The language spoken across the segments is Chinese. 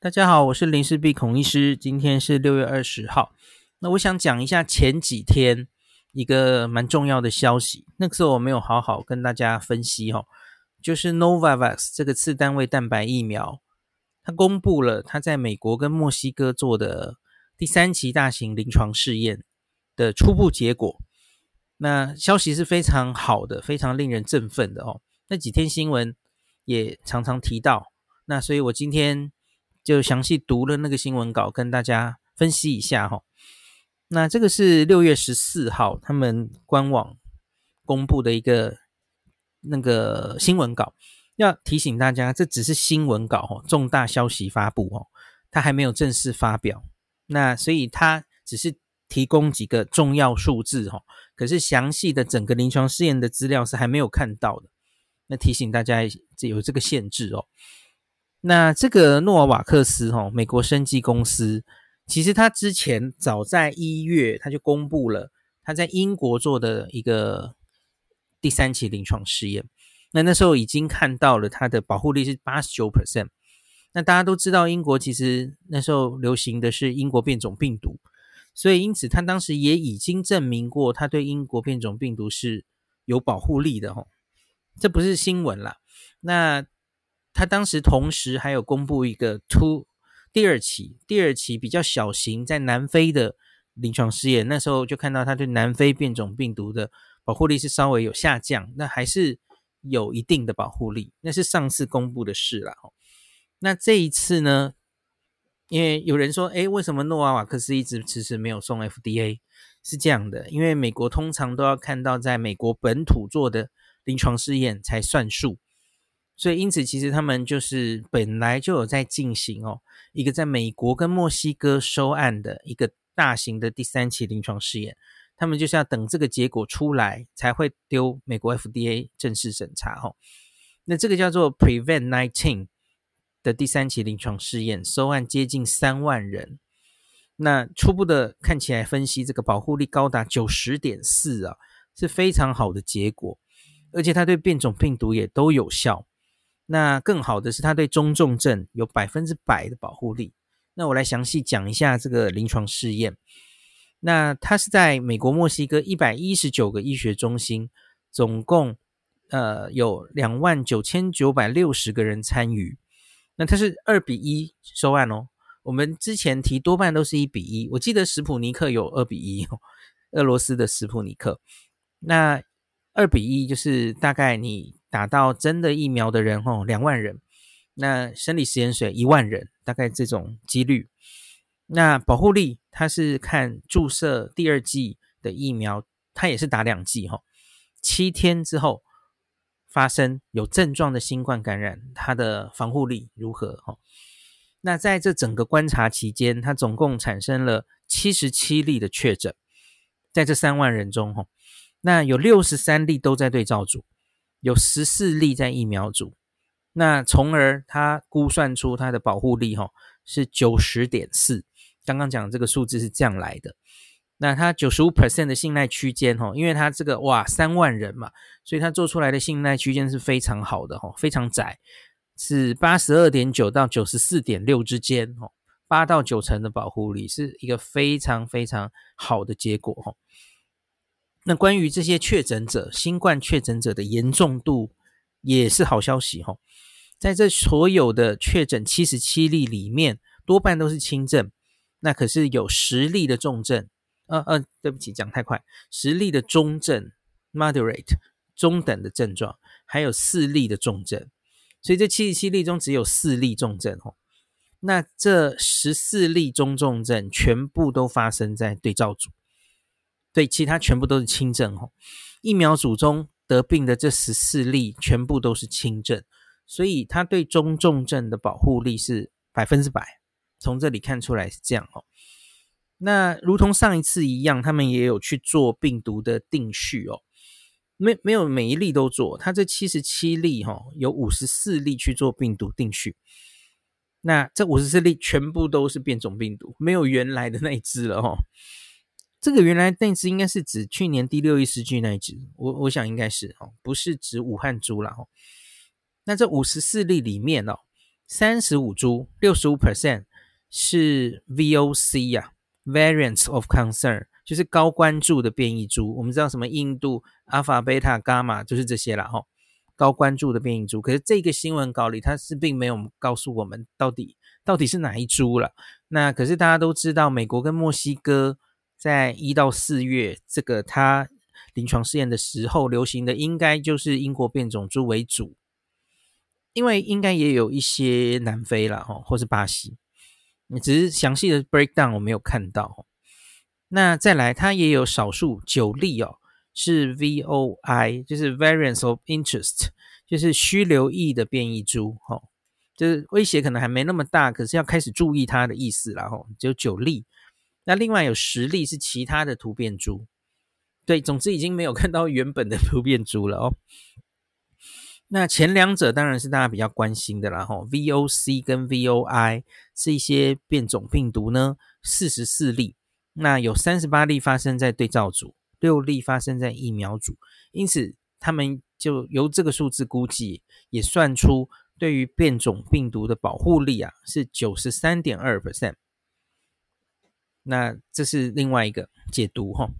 大家好，我是林氏璧孔医师。今天是六月二十号。那我想讲一下前几天一个蛮重要的消息。那个时候我没有好好跟大家分析哦，就是 Novavax 这个次单位蛋白疫苗，它公布了它在美国跟墨西哥做的第三期大型临床试验的初步结果。那消息是非常好的，非常令人振奋的哦。那几天新闻也常常提到。那所以我今天。就详细读了那个新闻稿，跟大家分析一下哈。那这个是六月十四号他们官网公布的一个那个新闻稿，要提醒大家，这只是新闻稿哈，重大消息发布哦，它还没有正式发表。那所以它只是提供几个重要数字哈，可是详细的整个临床试验的资料是还没有看到的。那提醒大家，这有这个限制哦。那这个诺瓦瓦克斯哈，美国生技公司，其实他之前早在一月他就公布了他在英国做的一个第三期临床试验。那那时候已经看到了它的保护力是八十九 percent。那大家都知道，英国其实那时候流行的是英国变种病毒，所以因此他当时也已经证明过他对英国变种病毒是有保护力的哈。这不是新闻啦。那他当时同时还有公布一个 two 第二期，第二期比较小型，在南非的临床试验，那时候就看到他对南非变种病毒的保护力是稍微有下降，那还是有一定的保护力，那是上次公布的事了。那这一次呢？因为有人说，诶，为什么诺瓦瓦克斯一直迟迟没有送 FDA？是这样的，因为美国通常都要看到在美国本土做的临床试验才算数。所以，因此，其实他们就是本来就有在进行哦，一个在美国跟墨西哥收案的一个大型的第三期临床试验，他们就是要等这个结果出来才会丢美国 FDA 正式审查哦。那这个叫做 Prevent Nineteen 的第三期临床试验，收案接近三万人。那初步的看起来分析，这个保护力高达九十点四啊，是非常好的结果，而且它对变种病毒也都有效。那更好的是，它对中重症有百分之百的保护力。那我来详细讲一下这个临床试验。那它是在美国墨西哥一百一十九个医学中心，总共呃有两万九千九百六十个人参与。那它是二比一收案哦。我们之前提多半都是一比一，我记得史普尼克有二比一哦，俄罗斯的史普尼克。那二比一就是大概你。打到真的疫苗的人哦，两万人，那生理食盐水一万人，大概这种几率。那保护力，它是看注射第二剂的疫苗，它也是打两剂哈，七天之后发生有症状的新冠感染，它的防护力如何哈？那在这整个观察期间，它总共产生了七十七例的确诊，在这三万人中哈，那有六十三例都在对照组。有十四例在疫苗组，那从而他估算出它的保护力哈是九十点四，刚刚讲这个数字是这样来的。那它九十五 percent 的信赖区间哈，因为它这个哇三万人嘛，所以它做出来的信赖区间是非常好的哈，非常窄，是八十二点九到九十四点六之间哦，八到九成的保护力是一个非常非常好的结果哈。那关于这些确诊者，新冠确诊者的严重度也是好消息哈。在这所有的确诊七十七例里面，多半都是轻症，那可是有十例的重症，呃呃，对不起，讲太快，十例的中症 （moderate） 中等的症状，还有四例的重症，所以这七十七例中只有四例重症哦。那这十四例中重症全部都发生在对照组。所以，其他全部都是轻症哦。疫苗组中得病的这十四例全部都是轻症，所以它对中重症的保护力是百分之百。从这里看出来是这样哦。那如同上一次一样，他们也有去做病毒的定序哦。没没有每一例都做，他这七十七例哈，有五十四例去做病毒定序。那这五十四例全部都是变种病毒，没有原来的那一只了哈。这个原来那只应该是指去年第六一世纪那一只，我我想应该是哦，不是指武汉株了哈。那这五十四例里面哦，三十五株，六十五 percent 是 VOC 呀、啊、，Variants of Concern，就是高关注的变异株。我们知道什么印度、阿法、贝塔、伽马，就是这些了哈。高关注的变异株，可是这个新闻稿里它是并没有告诉我们到底到底是哪一株了。那可是大家都知道，美国跟墨西哥在一到四月这个它临床试验的时候流行的应该就是英国变种株为主。因为应该也有一些南非啦，哈，或是巴西，只是详细的 breakdown 我没有看到。那再来，它也有少数九例哦，是 VOI，就是 Variants of Interest，就是需留意的变异株，哈，就是威胁可能还没那么大，可是要开始注意它的意思啦，哈，只有九例。那另外有十例是其他的突变株，对，总之已经没有看到原本的突变株了哦。那前两者当然是大家比较关心的啦，吼，VOC 跟 VOI 是一些变种病毒呢，四十四例，那有三十八例发生在对照组，六例发生在疫苗组，因此他们就由这个数字估计，也算出对于变种病毒的保护力啊是九十三点二 percent，那这是另外一个解读，哈。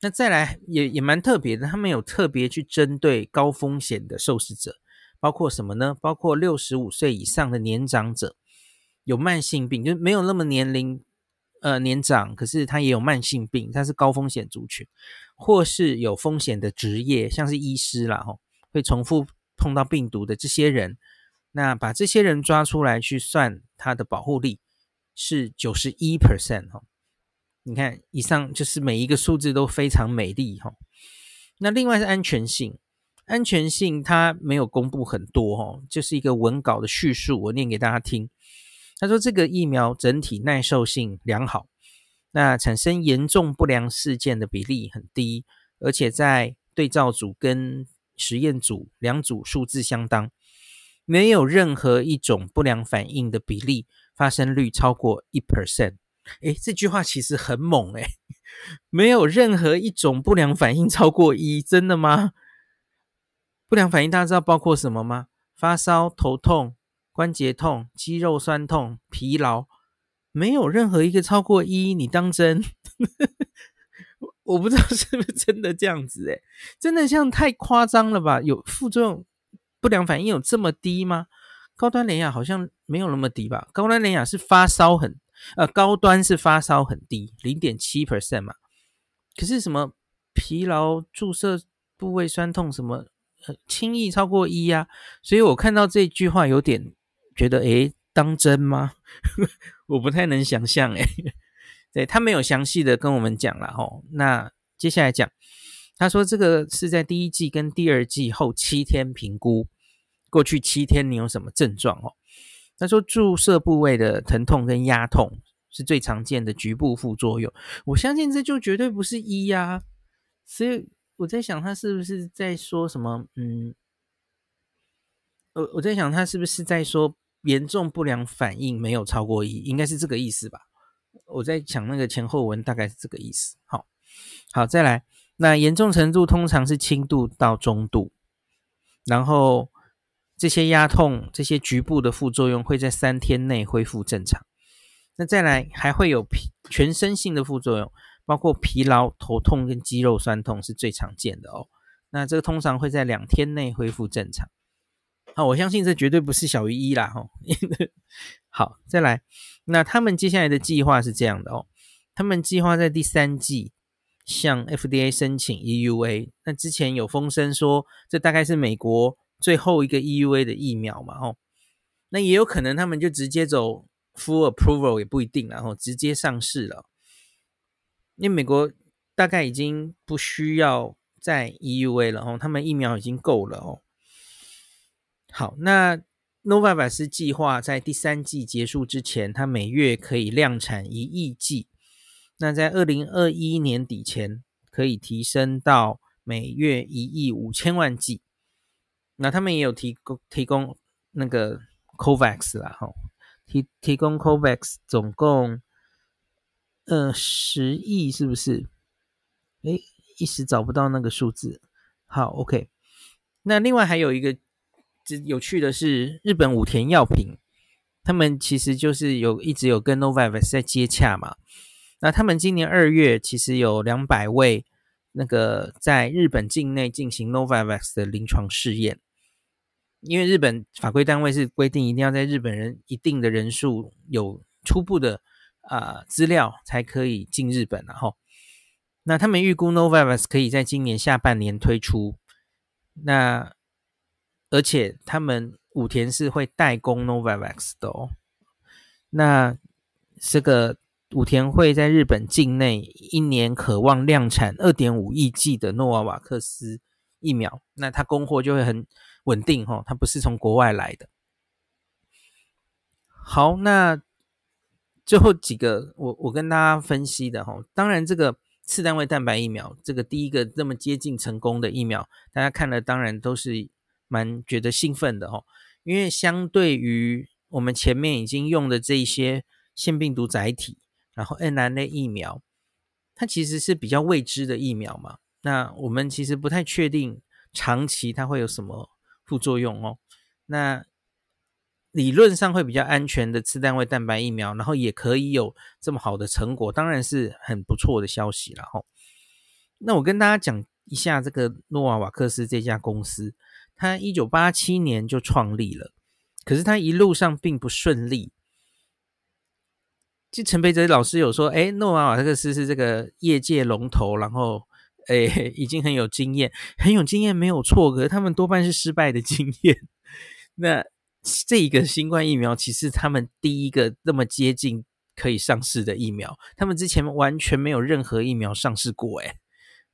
那再来也也蛮特别的，他们有特别去针对高风险的受试者，包括什么呢？包括六十五岁以上的年长者，有慢性病，就是没有那么年龄呃年长，可是他也有慢性病，他是高风险族群，或是有风险的职业，像是医师啦，吼，会重复碰到病毒的这些人，那把这些人抓出来去算他的保护力是九十一 percent 哈。你看，以上就是每一个数字都非常美丽哈。那另外是安全性，安全性它没有公布很多哈，就是一个文稿的叙述，我念给大家听。他说这个疫苗整体耐受性良好，那产生严重不良事件的比例很低，而且在对照组跟实验组两组数字相当，没有任何一种不良反应的比例发生率超过一 percent。诶，这句话其实很猛诶，没有任何一种不良反应超过一，真的吗？不良反应大家知道包括什么吗？发烧、头痛、关节痛、肌肉酸痛、疲劳，没有任何一个超过一，你当真？我不知道是不是真的这样子诶，真的像太夸张了吧？有副作用、不良反应有这么低吗？高端联雅好像没有那么低吧？高端联雅是发烧很。呃，高端是发烧很低，零点七 percent 嘛。可是什么疲劳、注射部位酸痛什么，轻易超过一呀。所以我看到这句话有点觉得，诶，当真吗？我不太能想象，诶。对，他没有详细的跟我们讲了哦。那接下来讲，他说这个是在第一季跟第二季后七天评估，过去七天你有什么症状哦？他说，注射部位的疼痛跟压痛是最常见的局部副作用。我相信这就绝对不是一呀，所以我在想，他是不是在说什么？嗯，我我在想，他是不是在说严重不良反应没有超过一，应该是这个意思吧？我在想那个前后文大概是这个意思。好，好，再来，那严重程度通常是轻度到中度，然后。这些压痛、这些局部的副作用会在三天内恢复正常。那再来还会有疲全身性的副作用，包括疲劳、头痛跟肌肉酸痛是最常见的哦。那这个通常会在两天内恢复正常。好，我相信这绝对不是小于一啦哈。好，再来，那他们接下来的计划是这样的哦。他们计划在第三季向 FDA 申请 EUA。那之前有风声说，这大概是美国。最后一个 EUA 的疫苗嘛，吼，那也有可能他们就直接走 full approval 也不一定，然后直接上市了，因为美国大概已经不需要再 EUA 了，吼，他们疫苗已经够了哦。好，那 Novavax 计划在第三季结束之前，它每月可以量产一亿剂，那在二零二一年底前可以提升到每月一亿五千万剂。那他们也有提供提供那个 COVAX 啦，哈，提提供 COVAX 总共呃十亿是不是？诶，一时找不到那个数字。好，OK。那另外还有一个有趣的是，日本武田药品他们其实就是有一直有跟 Novavax 在接洽嘛。那他们今年二月其实有两百位那个在日本境内进行 Novavax 的临床试验，因为日本法规单位是规定一定要在日本人一定的人数有初步的啊、资料才可以进日本，然后那他们预估 Novavax 可以在今年下半年推出，那而且他们武田是会代工 Novavax 的哦，那这个。武田会在日本境内一年渴望量产二点五亿剂的诺瓦瓦克斯疫苗，那它供货就会很稳定哈，它不是从国外来的。好，那最后几个我我跟大家分析的哈，当然这个次单位蛋白疫苗，这个第一个这么接近成功的疫苗，大家看了当然都是蛮觉得兴奋的哈，因为相对于我们前面已经用的这一些腺病毒载体。然后 mRNA 疫苗，它其实是比较未知的疫苗嘛，那我们其实不太确定长期它会有什么副作用哦。那理论上会比较安全的次单位蛋白疫苗，然后也可以有这么好的成果，当然是很不错的消息了哈。那我跟大家讲一下这个诺瓦瓦克斯这家公司，它一九八七年就创立了，可是它一路上并不顺利。就陈培哲老师有说，哎，诺瓦瓦克斯是这个业界龙头，然后，哎，已经很有经验，很有经验没有错，可是他们多半是失败的经验。那这一个新冠疫苗，其实他们第一个那么接近可以上市的疫苗，他们之前完全没有任何疫苗上市过，哎，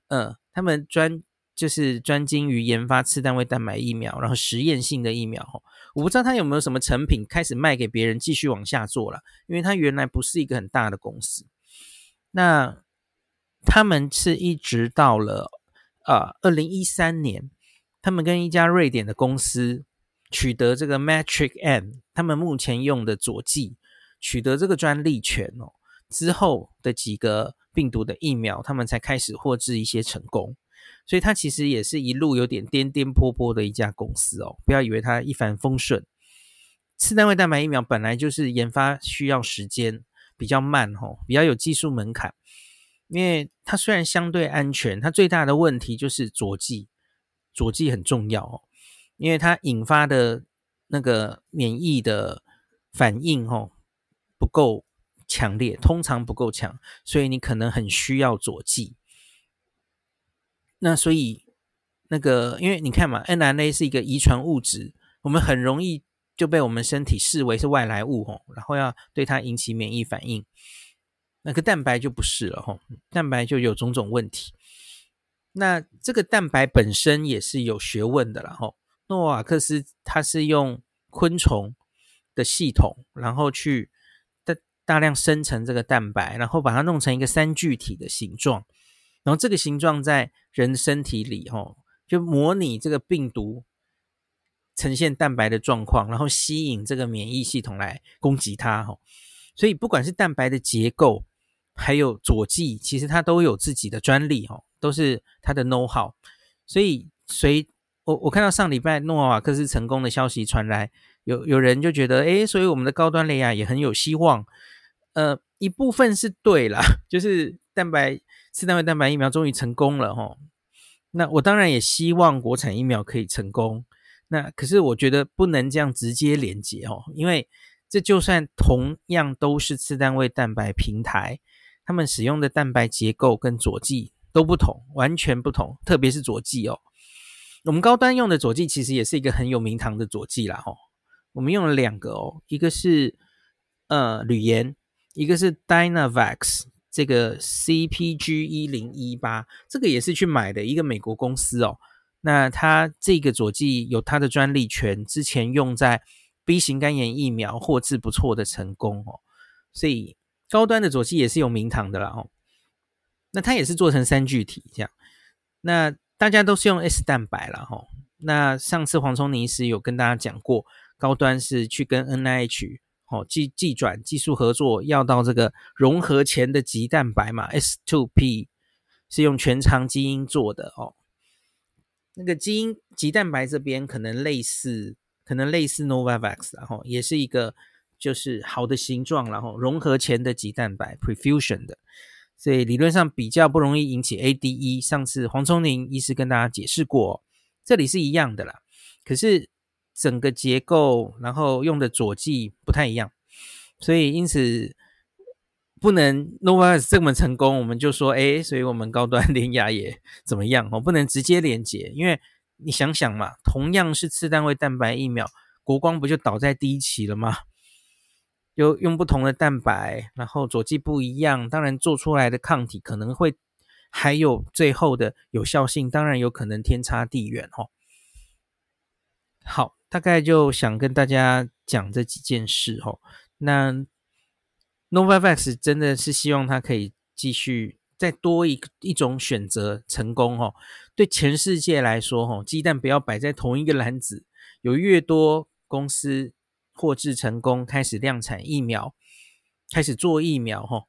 嗯，他们专。就是专精于研发次单位蛋白疫苗，然后实验性的疫苗。我不知道他有没有什么成品开始卖给别人，继续往下做了。因为他原来不是一个很大的公司。那他们是一直到了啊，二零一三年，他们跟一家瑞典的公司取得这个 Matrix M，他们目前用的佐剂取得这个专利权哦。之后的几个病毒的疫苗，他们才开始获致一些成功。所以它其实也是一路有点颠颠簸簸的一家公司哦，不要以为它一帆风顺。次单位蛋白疫苗本来就是研发需要时间，比较慢吼，比较有技术门槛。因为它虽然相对安全，它最大的问题就是佐剂，佐剂很重要哦，因为它引发的那个免疫的反应哦不够强烈，通常不够强，所以你可能很需要佐剂。那所以，那个，因为你看嘛，mRNA 是一个遗传物质，我们很容易就被我们身体视为是外来物吼，然后要对它引起免疫反应。那个蛋白就不是了吼，蛋白就有种种问题。那这个蛋白本身也是有学问的啦哈。诺瓦克斯它是用昆虫的系统，然后去大大量生成这个蛋白，然后把它弄成一个三聚体的形状。然后这个形状在人身体里，吼，就模拟这个病毒呈现蛋白的状况，然后吸引这个免疫系统来攻击它，吼。所以不管是蛋白的结构，还有佐剂，其实它都有自己的专利，哦，都是它的 know how。所以随我我看到上礼拜诺瓦瓦克斯成功的消息传来，有有人就觉得，诶，所以我们的高端雷亚也很有希望。呃，一部分是对啦，就是蛋白。次单位蛋白疫苗终于成功了齁，那我当然也希望国产疫苗可以成功。那可是我觉得不能这样直接连接哦，因为这就算同样都是次单位蛋白平台，他们使用的蛋白结构跟佐剂都不同，完全不同。特别是佐剂哦，我们高端用的佐剂其实也是一个很有名堂的佐剂啦齁。我们用了两个哦，一个是呃铝盐，一个是 Dynavax。这个 CpG 一零一八，这个也是去买的一个美国公司哦。那它这个佐剂有它的专利权，之前用在 B 型肝炎疫苗获致不错的成功哦。所以高端的佐剂也是有名堂的啦哦。那它也是做成三聚体这样。那大家都是用 S 蛋白了哈。那上次黄聪宁医师有跟大家讲过，高端是去跟 NIH。哦，技技转技术合作要到这个融合前的极蛋白嘛，S2P 是用全长基因做的哦。那个基因极蛋白这边可能类似，可能类似 Novavax，然后也是一个就是好的形状，然后融合前的棘蛋白 （prefusion） 的，所以理论上比较不容易引起 ADE。上次黄聪宁医师跟大家解释过，这里是一样的啦。可是整个结构，然后用的佐剂不太一样，所以因此不能 Novavax 这么成功，我们就说哎，所以我们高端 联亚也怎么样哦？不能直接连接，因为你想想嘛，同样是次单位蛋白疫苗，国光不就倒在第一期了吗？就用不同的蛋白，然后佐剂不一样，当然做出来的抗体可能会还有最后的有效性，当然有可能天差地远哦。好，大概就想跟大家讲这几件事哦。那 Novavax 真的是希望它可以继续再多一一种选择成功哦。对全世界来说哦，鸡蛋不要摆在同一个篮子，有越多公司获制成功，开始量产疫苗，开始做疫苗哦。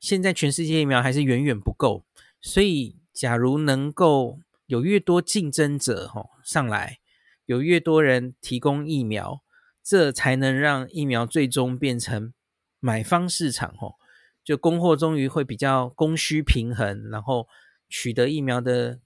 现在全世界疫苗还是远远不够，所以假如能够有越多竞争者哦上来。有越多人提供疫苗，这才能让疫苗最终变成买方市场哦，就供货终于会比较供需平衡，然后取得疫苗的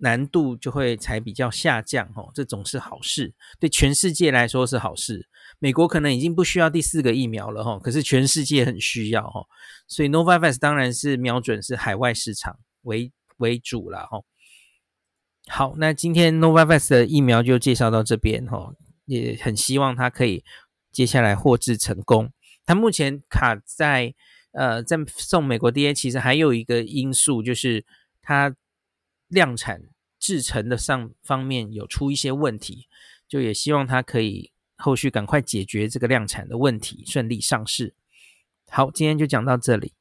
难度就会才比较下降哦，这总是好事，对全世界来说是好事。美国可能已经不需要第四个疫苗了哈，可是全世界很需要哈，所以 Novavax 当然是瞄准是海外市场为为主了哈。好，那今天 Novavax 的疫苗就介绍到这边哈，也很希望它可以接下来获致成功。它目前卡在呃，在送美国 DA，其实还有一个因素就是它量产制程的上方面有出一些问题，就也希望它可以后续赶快解决这个量产的问题，顺利上市。好，今天就讲到这里。